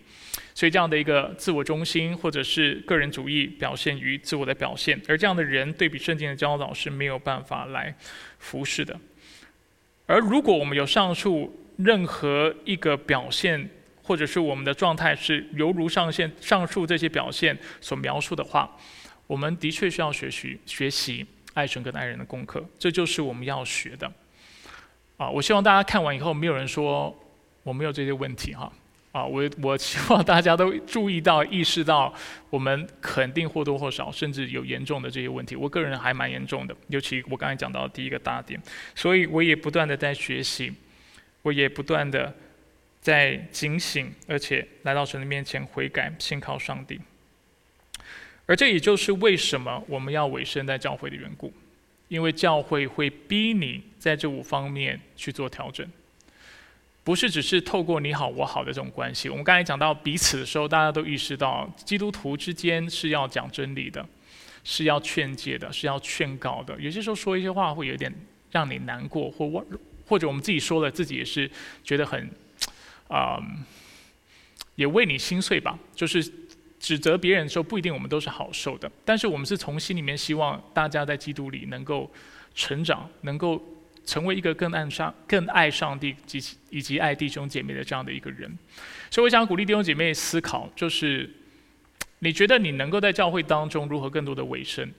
所以，这样的一个自我中心或者是个人主义，表现于自我的表现，而这样的人对比圣经的教导是没有办法来服侍的。而如果我们有上述任何一个表现，或者是我们的状态是犹如上线上述这些表现所描述的话，我们的确需要学习学习爱神跟爱人的功课，这就是我们要学的。啊，我希望大家看完以后，没有人说我没有这些问题哈。啊我我希望大家都注意到、意识到，我们肯定或多或少，甚至有严重的这些问题。我个人还蛮严重的，尤其我刚才讲到第一个大点，所以我也不断的在学习，我也不断的在警醒，而且来到神的面前悔改，信靠上帝。而这也就是为什么我们要委身在教会的缘故，因为教会会逼你在这五方面去做调整。不是只是透过你好我好的这种关系。我们刚才讲到彼此的时候，大家都意识到基督徒之间是要讲真理的，是要劝诫的，是要劝告的。有些时候说一些话会有点让你难过，或或者我们自己说了，自己也是觉得很啊，也为你心碎吧。就是指责别人的时候，不一定我们都是好受的，但是我们是从心里面希望大家在基督里能够成长，能够。成为一个更爱上、更爱上帝及以及爱弟兄姐妹的这样的一个人，所以我想鼓励弟兄姐妹思考，就是你觉得你能够在教会当中如何更多的委身，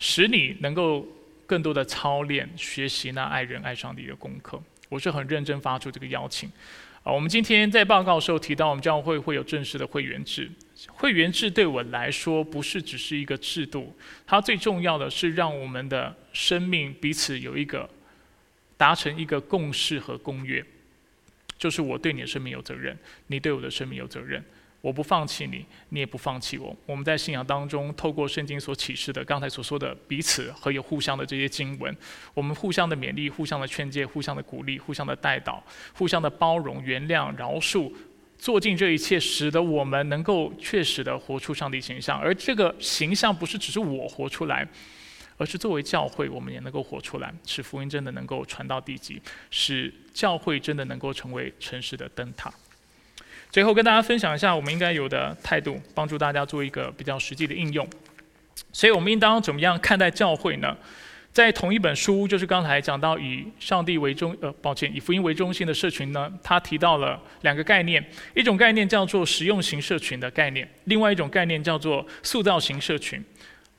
使你能够更多的操练学习那爱人爱上帝的功课。我是很认真发出这个邀请。啊，我们今天在报告的时候提到，我们教会会有正式的会员制。会员制对我来说，不是只是一个制度，它最重要的是让我们的生命彼此有一个达成一个共识和公约，就是我对你的生命有责任，你对我的生命有责任。我不放弃你，你也不放弃我。我们在信仰当中，透过圣经所启示的，刚才所说的彼此和有互相的这些经文，我们互相的勉励、互相的劝诫、互相的鼓励、互相的带导、互相的包容、原谅、饶恕，做尽这一切，使得我们能够确实的活出上帝形象。而这个形象不是只是我活出来，而是作为教会，我们也能够活出来，使福音真的能够传到地极，使教会真的能够成为城市的灯塔。最后跟大家分享一下我们应该有的态度，帮助大家做一个比较实际的应用。所以我们应当怎么样看待教会呢？在同一本书，就是刚才讲到以上帝为中，呃，抱歉，以福音为中心的社群呢，他提到了两个概念，一种概念叫做实用型社群的概念，另外一种概念叫做塑造型社群。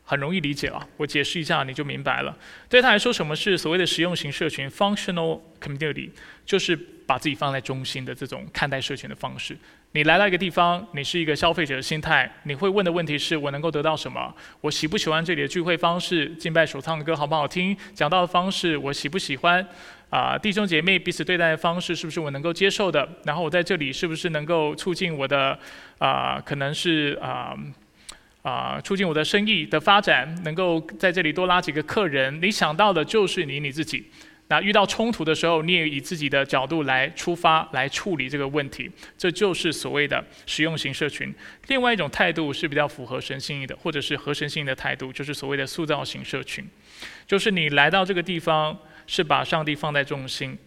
很容易理解啊，我解释一下你就明白了。对他来说，什么是所谓的实用型社群 （functional community）？就是把自己放在中心的这种看待社群的方式。你来到一个地方，你是一个消费者的心态，你会问的问题是我能够得到什么？我喜不喜欢这里的聚会方式？敬拜所唱的歌好不好听？讲到的方式我喜不喜欢？啊，弟兄姐妹彼此对待的方式是不是我能够接受的？然后我在这里是不是能够促进我的啊？可能是啊。啊，促进我的生意的发展，能够在这里多拉几个客人。你想到的就是你你自己。那遇到冲突的时候，你也以自己的角度来出发，来处理这个问题。这就是所谓的实用型社群。另外一种态度是比较符合神性的，或者是合神性的态度，就是所谓的塑造型社群。就是你来到这个地方，是把上帝放在中心，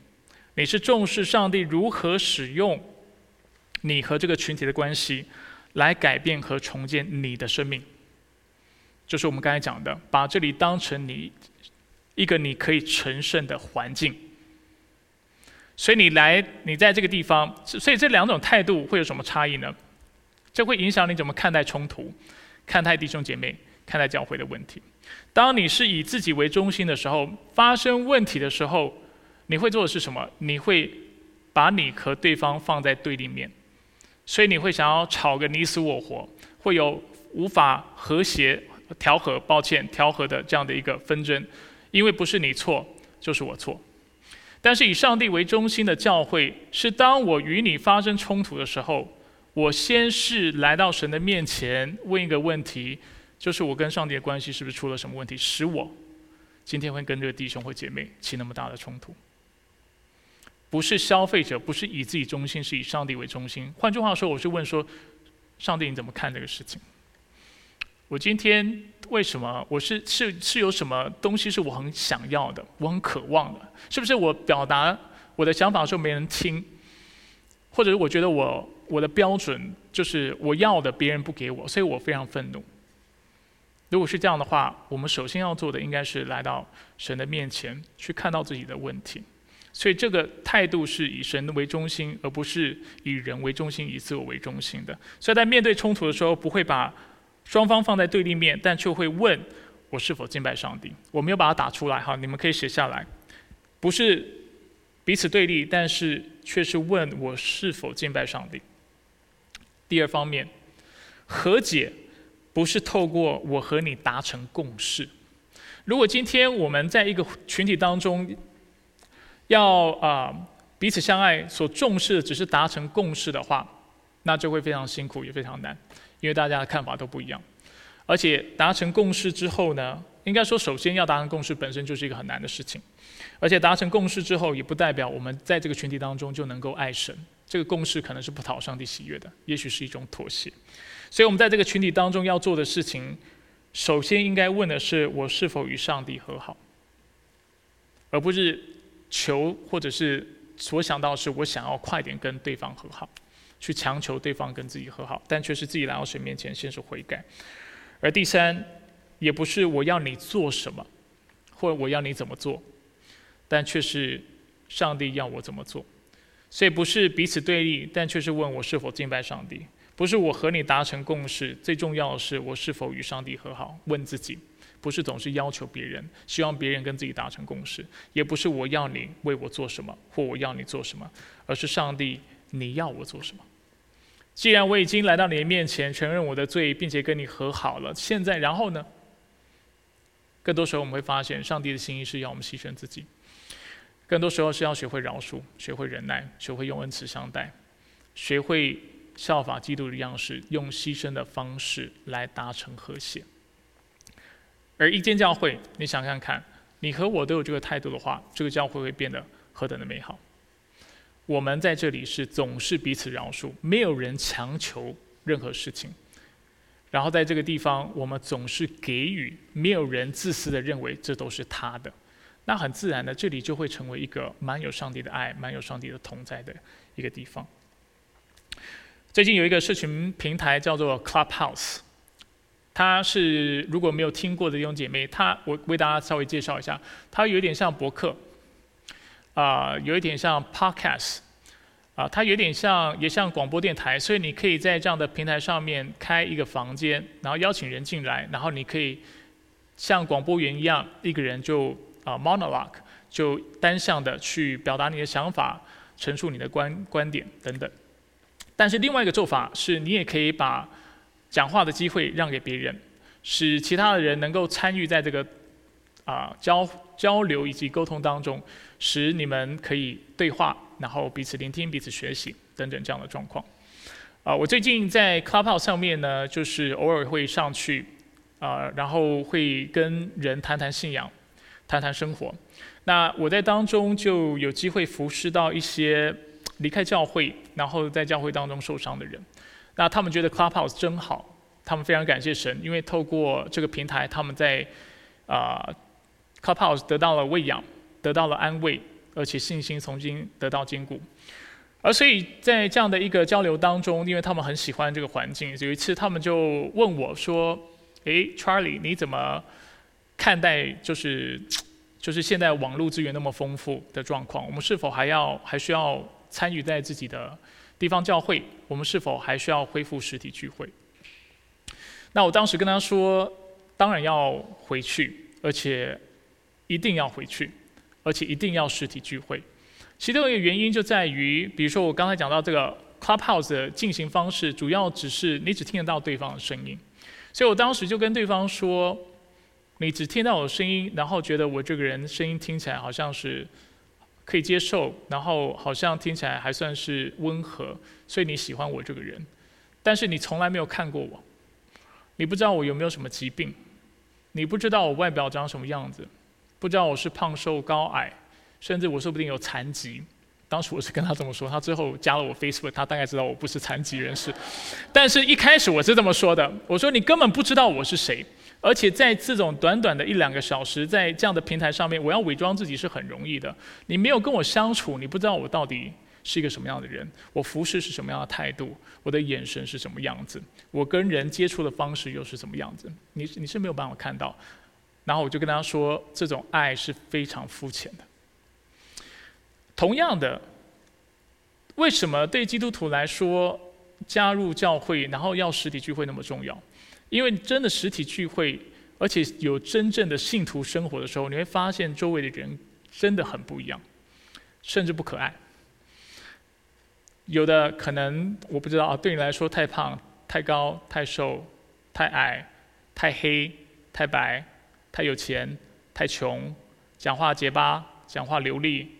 你是重视上帝如何使用你和这个群体的关系。来改变和重建你的生命，就是我们刚才讲的，把这里当成你一个你可以成圣的环境。所以你来，你在这个地方，所以这两种态度会有什么差异呢？这会影响你怎么看待冲突、看待弟兄姐妹、看待教会的问题。当你是以自己为中心的时候，发生问题的时候，你会做的是什么？你会把你和对方放在对立面。所以你会想要吵个你死我活，会有无法和谐调和，抱歉调和的这样的一个纷争，因为不是你错就是我错。但是以上帝为中心的教会，是当我与你发生冲突的时候，我先是来到神的面前问一个问题：就是我跟上帝的关系是不是出了什么问题，使我今天会跟这个弟兄或姐妹起那么大的冲突？不是消费者，不是以自己中心，是以上帝为中心。换句话说，我是问说，上帝你怎么看这个事情？我今天为什么？我是是是有什么东西是我很想要的，我很渴望的？是不是我表达我的想法的时候没人听？或者是我觉得我我的标准就是我要的别人不给我，所以我非常愤怒。如果是这样的话，我们首先要做的应该是来到神的面前，去看到自己的问题。所以这个态度是以神为中心，而不是以人为中心、以自我为中心的。所以在面对冲突的时候，不会把双方放在对立面，但却会问我是否敬拜上帝。我没有把它打出来哈，你们可以写下来。不是彼此对立，但是却是问我是否敬拜上帝。第二方面，和解不是透过我和你达成共识。如果今天我们在一个群体当中，要啊彼此相爱，所重视的只是达成共识的话，那就会非常辛苦，也非常难，因为大家的看法都不一样。而且达成共识之后呢，应该说首先要达成共识本身就是一个很难的事情，而且达成共识之后，也不代表我们在这个群体当中就能够爱神。这个共识可能是不讨上帝喜悦的，也许是一种妥协。所以，我们在这个群体当中要做的事情，首先应该问的是：我是否与上帝和好，而不是。求或者是所想到是我想要快点跟对方和好，去强求对方跟自己和好，但却是自己来到神面前先是悔改。而第三，也不是我要你做什么，或者我要你怎么做，但却是上帝要我怎么做。所以不是彼此对立，但却是问我是否敬拜上帝。不是我和你达成共识，最重要的是我是否与上帝和好。问自己。不是总是要求别人，希望别人跟自己达成共识，也不是我要你为我做什么，或我要你做什么，而是上帝，你要我做什么？既然我已经来到你的面前，承认我的罪，并且跟你和好了，现在然后呢？更多时候我们会发现，上帝的心意是要我们牺牲自己，更多时候是要学会饶恕，学会忍耐，学会用恩慈相待，学会效法基督的样式，用牺牲的方式来达成和谐。而一间教会，你想想看，你和我都有这个态度的话，这个教会会变得何等的美好。我们在这里是总是彼此饶恕，没有人强求任何事情。然后在这个地方，我们总是给予，没有人自私的认为这都是他的。那很自然的，这里就会成为一个蛮有上帝的爱、蛮有上帝的同在的一个地方。最近有一个社群平台叫做 Clubhouse。它是如果没有听过的弟兄姐妹，它我为大家稍微介绍一下，它有点像博客，啊，有一点像 podcast，啊，它有点像也像广播电台，所以你可以在这样的平台上面开一个房间，然后邀请人进来，然后你可以像广播员一样，一个人就啊 monologue，就单向的去表达你的想法，陈述你的观观点等等。但是另外一个做法是，你也可以把讲话的机会让给别人，使其他的人能够参与在这个啊交交流以及沟通当中，使你们可以对话，然后彼此聆听、彼此学习等等这样的状况。啊，我最近在 Clubhouse 上面呢，就是偶尔会上去啊，然后会跟人谈谈信仰、谈谈生活。那我在当中就有机会服侍到一些离开教会，然后在教会当中受伤的人。那他们觉得 Clubhouse 真好，他们非常感谢神，因为透过这个平台，他们在啊 Clubhouse 得到了喂养，得到了安慰，而且信心重新得到坚固。而所以在这样的一个交流当中，因为他们很喜欢这个环境，有一次他们就问我说：“诶 c h a r l i e 你怎么看待就是 [TSK] 就是现在网络资源那么丰富的状况？我们是否还要还需要参与在自己的？”地方教会，我们是否还需要恢复实体聚会？那我当时跟他说，当然要回去，而且一定要回去，而且一定要实体聚会。其中一个原因就在于，比如说我刚才讲到这个 Clubhouse 的进行方式，主要只是你只听得到对方的声音，所以我当时就跟对方说，你只听到我声音，然后觉得我这个人声音听起来好像是。可以接受，然后好像听起来还算是温和，所以你喜欢我这个人，但是你从来没有看过我，你不知道我有没有什么疾病，你不知道我外表长什么样子，不知道我是胖瘦高矮，甚至我说不定有残疾。当时我是跟他这么说，他最后加了我 Facebook，他大概知道我不是残疾人士。但是一开始我是这么说的，我说你根本不知道我是谁，而且在这种短短的一两个小时，在这样的平台上面，我要伪装自己是很容易的。你没有跟我相处，你不知道我到底是一个什么样的人，我服侍是什么样的态度，我的眼神是什么样子，我跟人接触的方式又是什么样子，你你是没有办法看到。然后我就跟他说，这种爱是非常肤浅的。同样的，为什么对基督徒来说加入教会，然后要实体聚会那么重要？因为真的实体聚会，而且有真正的信徒生活的时候，你会发现周围的人真的很不一样，甚至不可爱。有的可能我不知道啊，对你来说太胖、太高、太瘦、太矮、太黑、太白、太有钱、太穷，讲话结巴、讲话流利。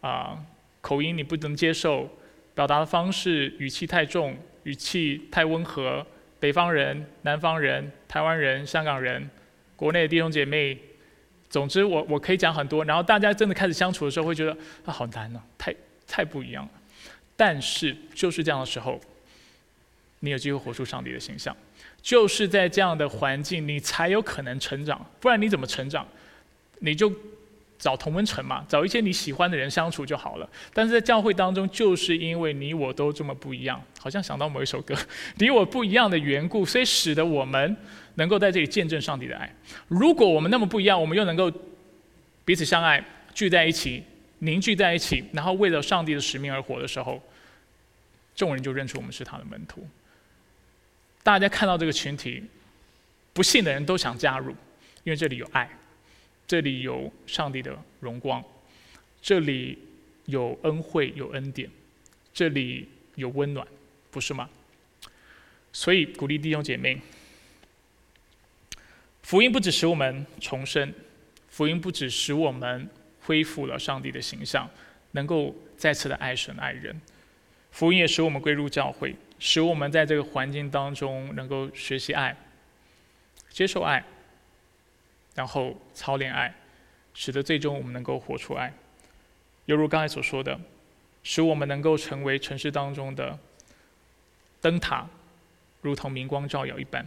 啊，口音你不能接受，表达的方式语气太重，语气太温和。北方人、南方人、台湾人、香港人，国内的弟兄姐妹，总之我我可以讲很多。然后大家真的开始相处的时候，会觉得啊好难啊，太太不一样了。但是就是这样的时候，你有机会活出上帝的形象，就是在这样的环境，你才有可能成长。不然你怎么成长？你就。找同温层嘛，找一些你喜欢的人相处就好了。但是在教会当中，就是因为你我都这么不一样，好像想到某一首歌，[LAUGHS] 你我不一样的缘故，所以使得我们能够在这里见证上帝的爱。如果我们那么不一样，我们又能够彼此相爱，聚在一起，凝聚在一起，然后为了上帝的使命而活的时候，众人就认出我们是他的门徒。大家看到这个群体，不信的人都想加入，因为这里有爱。这里有上帝的荣光，这里有恩惠有恩典，这里有温暖，不是吗？所以鼓励弟兄姐妹，福音不只使我们重生，福音不只使我们恢复了上帝的形象，能够再次的爱神爱人，福音也使我们归入教会，使我们在这个环境当中能够学习爱，接受爱。然后操练爱，使得最终我们能够活出爱，犹如刚才所说的，使我们能够成为城市当中的灯塔，如同明光照耀一般。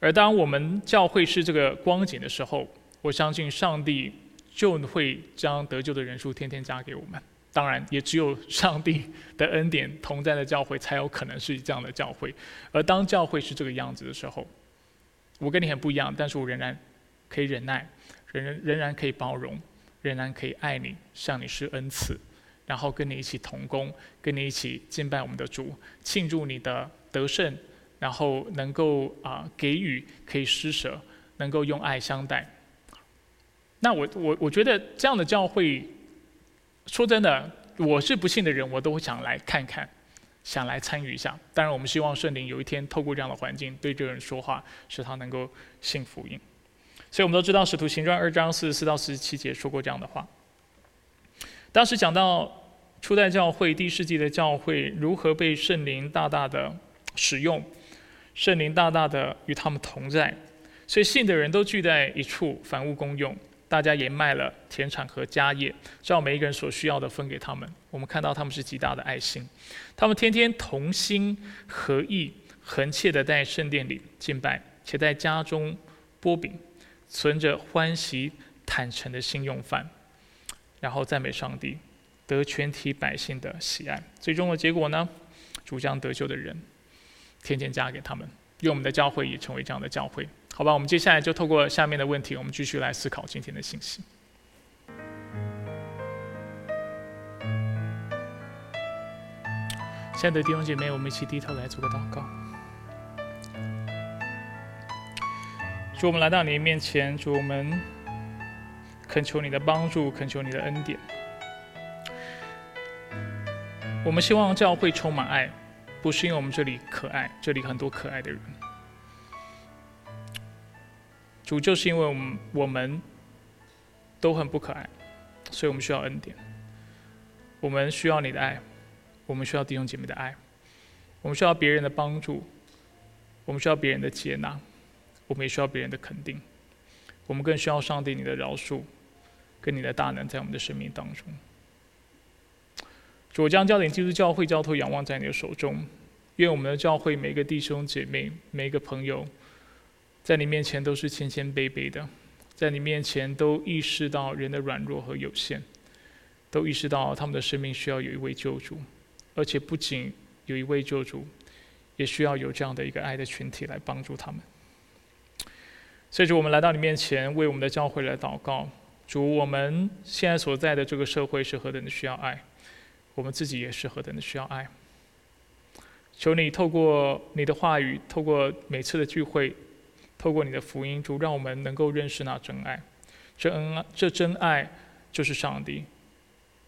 而当我们教会是这个光景的时候，我相信上帝就会将得救的人数天天加给我们。当然，也只有上帝的恩典同在的教会才有可能是这样的教会。而当教会是这个样子的时候，我跟你很不一样，但是我仍然可以忍耐，仍然仍然可以包容，仍然可以爱你，向你施恩赐，然后跟你一起同工，跟你一起敬拜我们的主，庆祝你的得胜，然后能够啊给予，可以施舍，能够用爱相待。那我我我觉得这样的教会，说真的，我是不信的人，我都会想来看看。想来参与一下，当然我们希望圣灵有一天透过这样的环境对这个人说话，使他能够信福音。所以我们都知道使徒行传二章四十四到四十七节说过这样的话。当时讲到初代教会、第一世纪的教会如何被圣灵大大的使用，圣灵大大的与他们同在，所以信的人都聚在一处，凡物公用。大家也卖了田产和家业，照每一个人所需要的分给他们。我们看到他们是极大的爱心，他们天天同心合意、恒切的在圣殿里敬拜，且在家中剥饼，存着欢喜坦诚的心用饭，然后赞美上帝，得全体百姓的喜爱。最终的结果呢？主将得救的人天天加给他们，愿我们的教会也成为这样的教会。好吧，我们接下来就透过下面的问题，我们继续来思考今天的信息。亲爱的弟兄姐妹，我们一起低头来做个祷告。主，我们来到你面前，主，我们恳求你的帮助，恳求你的恩典。我们希望教会充满爱，不是因为我们这里可爱，这里很多可爱的人。主就是因为我们我们都很不可爱，所以我们需要恩典。我们需要你的爱，我们需要弟兄姐妹的爱，我们需要别人的帮助，我们需要别人的接纳，我们也需要别人的肯定，我们更需要上帝你的饶恕，跟你的大能在我们的生命当中。主将焦点基督教会交托仰望在你的手中，愿我们的教会每个弟兄姐妹、每一个朋友，在你面前都是谦谦卑卑的，在你面前都意识到人的软弱和有限，都意识到他们的生命需要有一位救主，而且不仅有一位救主。也需要有这样的一个爱的群体来帮助他们。所以，主，我们来到你面前，为我们的教会来祷告。主，我们现在所在的这个社会是何等的需要爱，我们自己也是何等的需要爱。求你透过你的话语，透过每次的聚会，透过你的福音，主，让我们能够认识那真爱。这恩，这真爱就是上帝，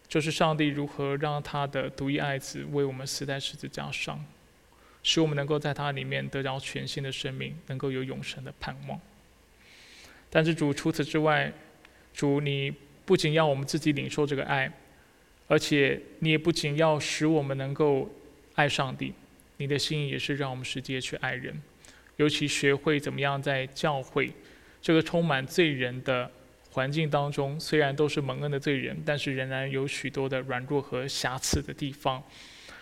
就是上帝如何让他的独一爱子为我们死在十字架上。使我们能够在他里面得到全新的生命，能够有永生的盼望。但是主除此之外，主你不仅要我们自己领受这个爱，而且你也不仅要使我们能够爱上帝，你的心意也是让我们直接去爱人，尤其学会怎么样在教会这个充满罪人的环境当中，虽然都是蒙恩的罪人，但是仍然有许多的软弱和瑕疵的地方，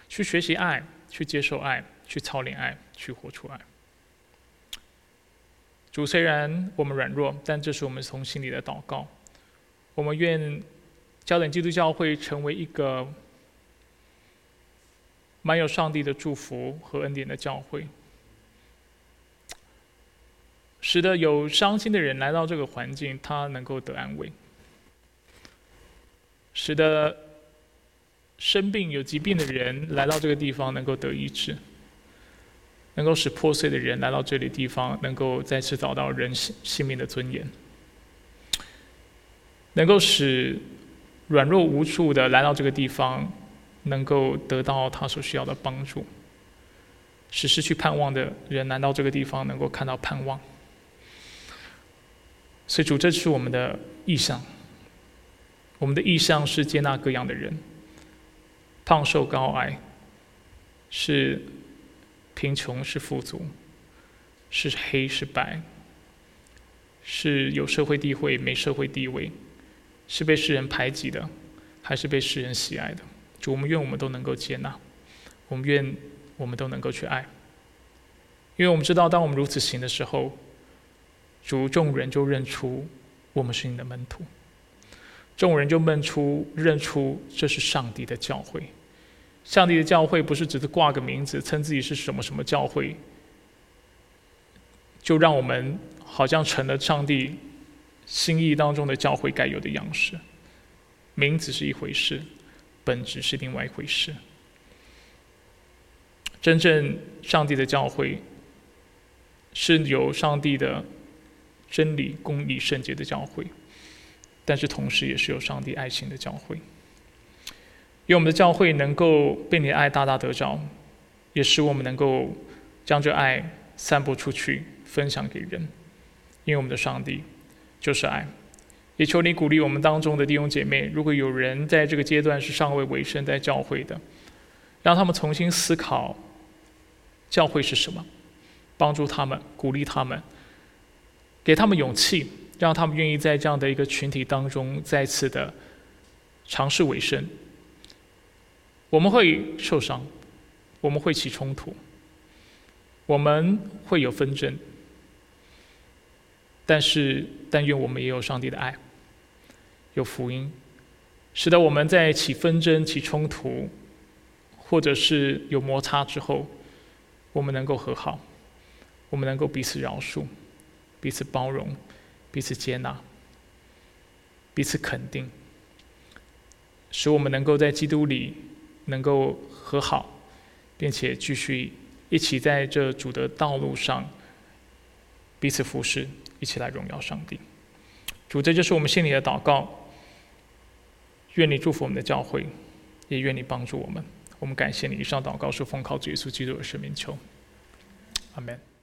去学习爱，去接受爱。去操练爱，去活出爱。主虽然我们软弱，但这是我们从心里的祷告。我们愿焦点基督教会成为一个满有上帝的祝福和恩典的教会，使得有伤心的人来到这个环境，他能够得安慰；使得生病有疾病的人来到这个地方，能够得医治。能够使破碎的人来到这里地方，能够再次找到人性性命的尊严；能够使软弱无助的来到这个地方，能够得到他所需要的帮助；使失去盼望的人来到这个地方，能够看到盼望。所以主，这是我们的意向。我们的意向是接纳各样的人，胖瘦高矮，是。贫穷是富足，是黑是白，是有社会地位没社会地位，是被世人排挤的，还是被世人喜爱的？主，我们愿我们都能够接纳，我们愿我们都能够去爱，因为我们知道，当我们如此行的时候，主众人就认出我们是你的门徒，众人就认出认出这是上帝的教会。上帝的教会不是只是挂个名字，称自己是什么什么教会，就让我们好像成了上帝心意当中的教会该有的样式。名字是一回事，本质是另外一回事。真正上帝的教会，是有上帝的真理、公义、圣洁的教会，但是同时也是有上帝爱心的教会。愿我们的教会能够被你的爱大大得着，也使我们能够将这爱散播出去，分享给人。因为我们的上帝就是爱，也求你鼓励我们当中的弟兄姐妹，如果有人在这个阶段是尚未委身在教会的，让他们重新思考教会是什么，帮助他们，鼓励他们，给他们勇气，让他们愿意在这样的一个群体当中再次的尝试委身。我们会受伤，我们会起冲突，我们会有纷争，但是但愿我们也有上帝的爱，有福音，使得我们在起纷争、起冲突，或者是有摩擦之后，我们能够和好，我们能够彼此饶恕，彼此包容，彼此接纳，彼此肯定，使我们能够在基督里。能够和好，并且继续一起在这主的道路上彼此服侍，一起来荣耀上帝。主，这就是我们心里的祷告。愿你祝福我们的教会，也愿你帮助我们。我们感谢你。以上祷告是奉靠主耶稣基督的圣名求，阿门。